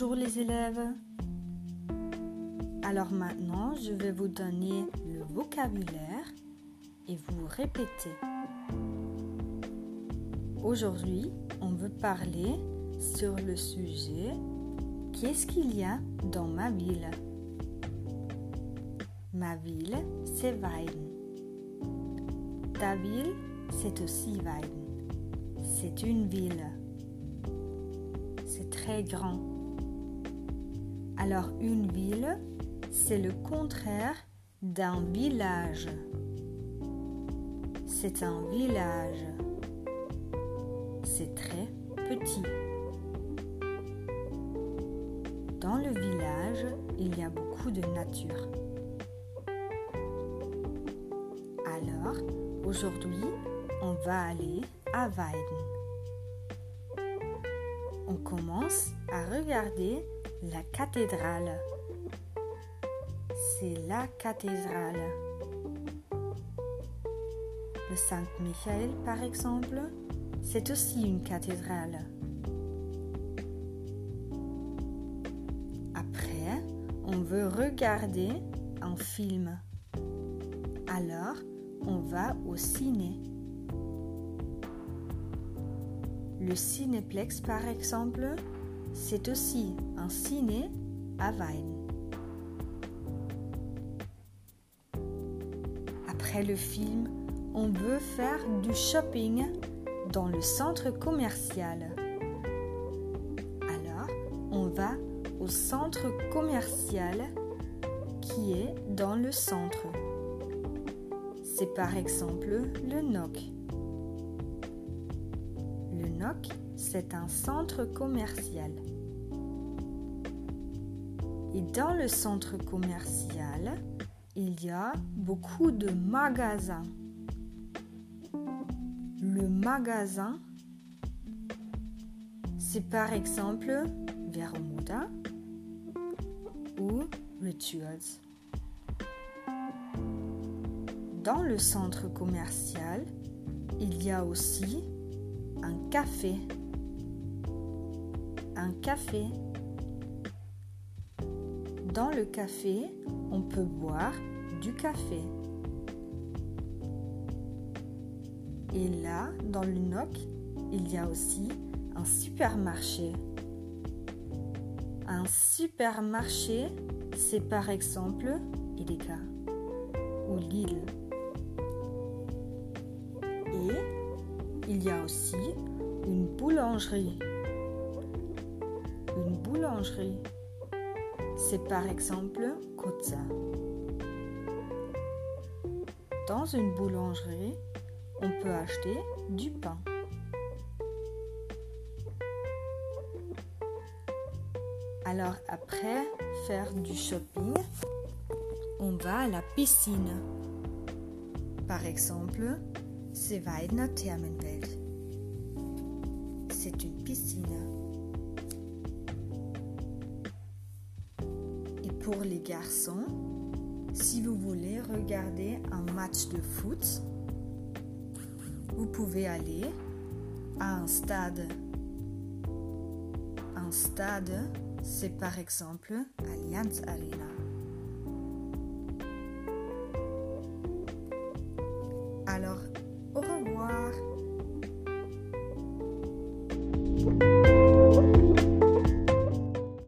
Bonjour les élèves. Alors maintenant, je vais vous donner le vocabulaire et vous répétez. Aujourd'hui, on veut parler sur le sujet Qu'est-ce qu'il y a dans ma ville? Ma ville, c'est Weiden. Ta ville, c'est aussi Weiden. C'est une ville. C'est très grand. Alors une ville, c'est le contraire d'un village. C'est un village. C'est très petit. Dans le village, il y a beaucoup de nature. Alors, aujourd'hui, on va aller à Weiden. On commence à regarder la cathédrale. C'est la cathédrale. Le Saint-Michel, par exemple, c'est aussi une cathédrale. Après, on veut regarder un film. Alors, on va au ciné. Le cinéplex, par exemple, c'est aussi un ciné à Wein. Après le film, on veut faire du shopping dans le centre commercial. Alors, on va au centre commercial qui est dans le centre. C'est par exemple le NOC. Le NOC, c'est un centre commercial. Et dans le centre commercial, il y a beaucoup de magasins. Le magasin, c'est par exemple Vermuda ou Rituals. Dans le centre commercial, il y a aussi un café. Un café. Dans le café, on peut boire du café. Et là, dans le NOC, il y a aussi un supermarché. Un supermarché, c'est par exemple Edeka ou Lille. Et il y a aussi une boulangerie. Boulangerie, c'est par exemple Kotza. Dans une boulangerie, on peut acheter du pain. Alors après faire du shopping, on va à la piscine. Par exemple, c'est Weidner Thermenwelt. C'est une piscine. Pour les garçons, si vous voulez regarder un match de foot, vous pouvez aller à un stade. Un stade, c'est par exemple Allianz Arena. Alors, au revoir.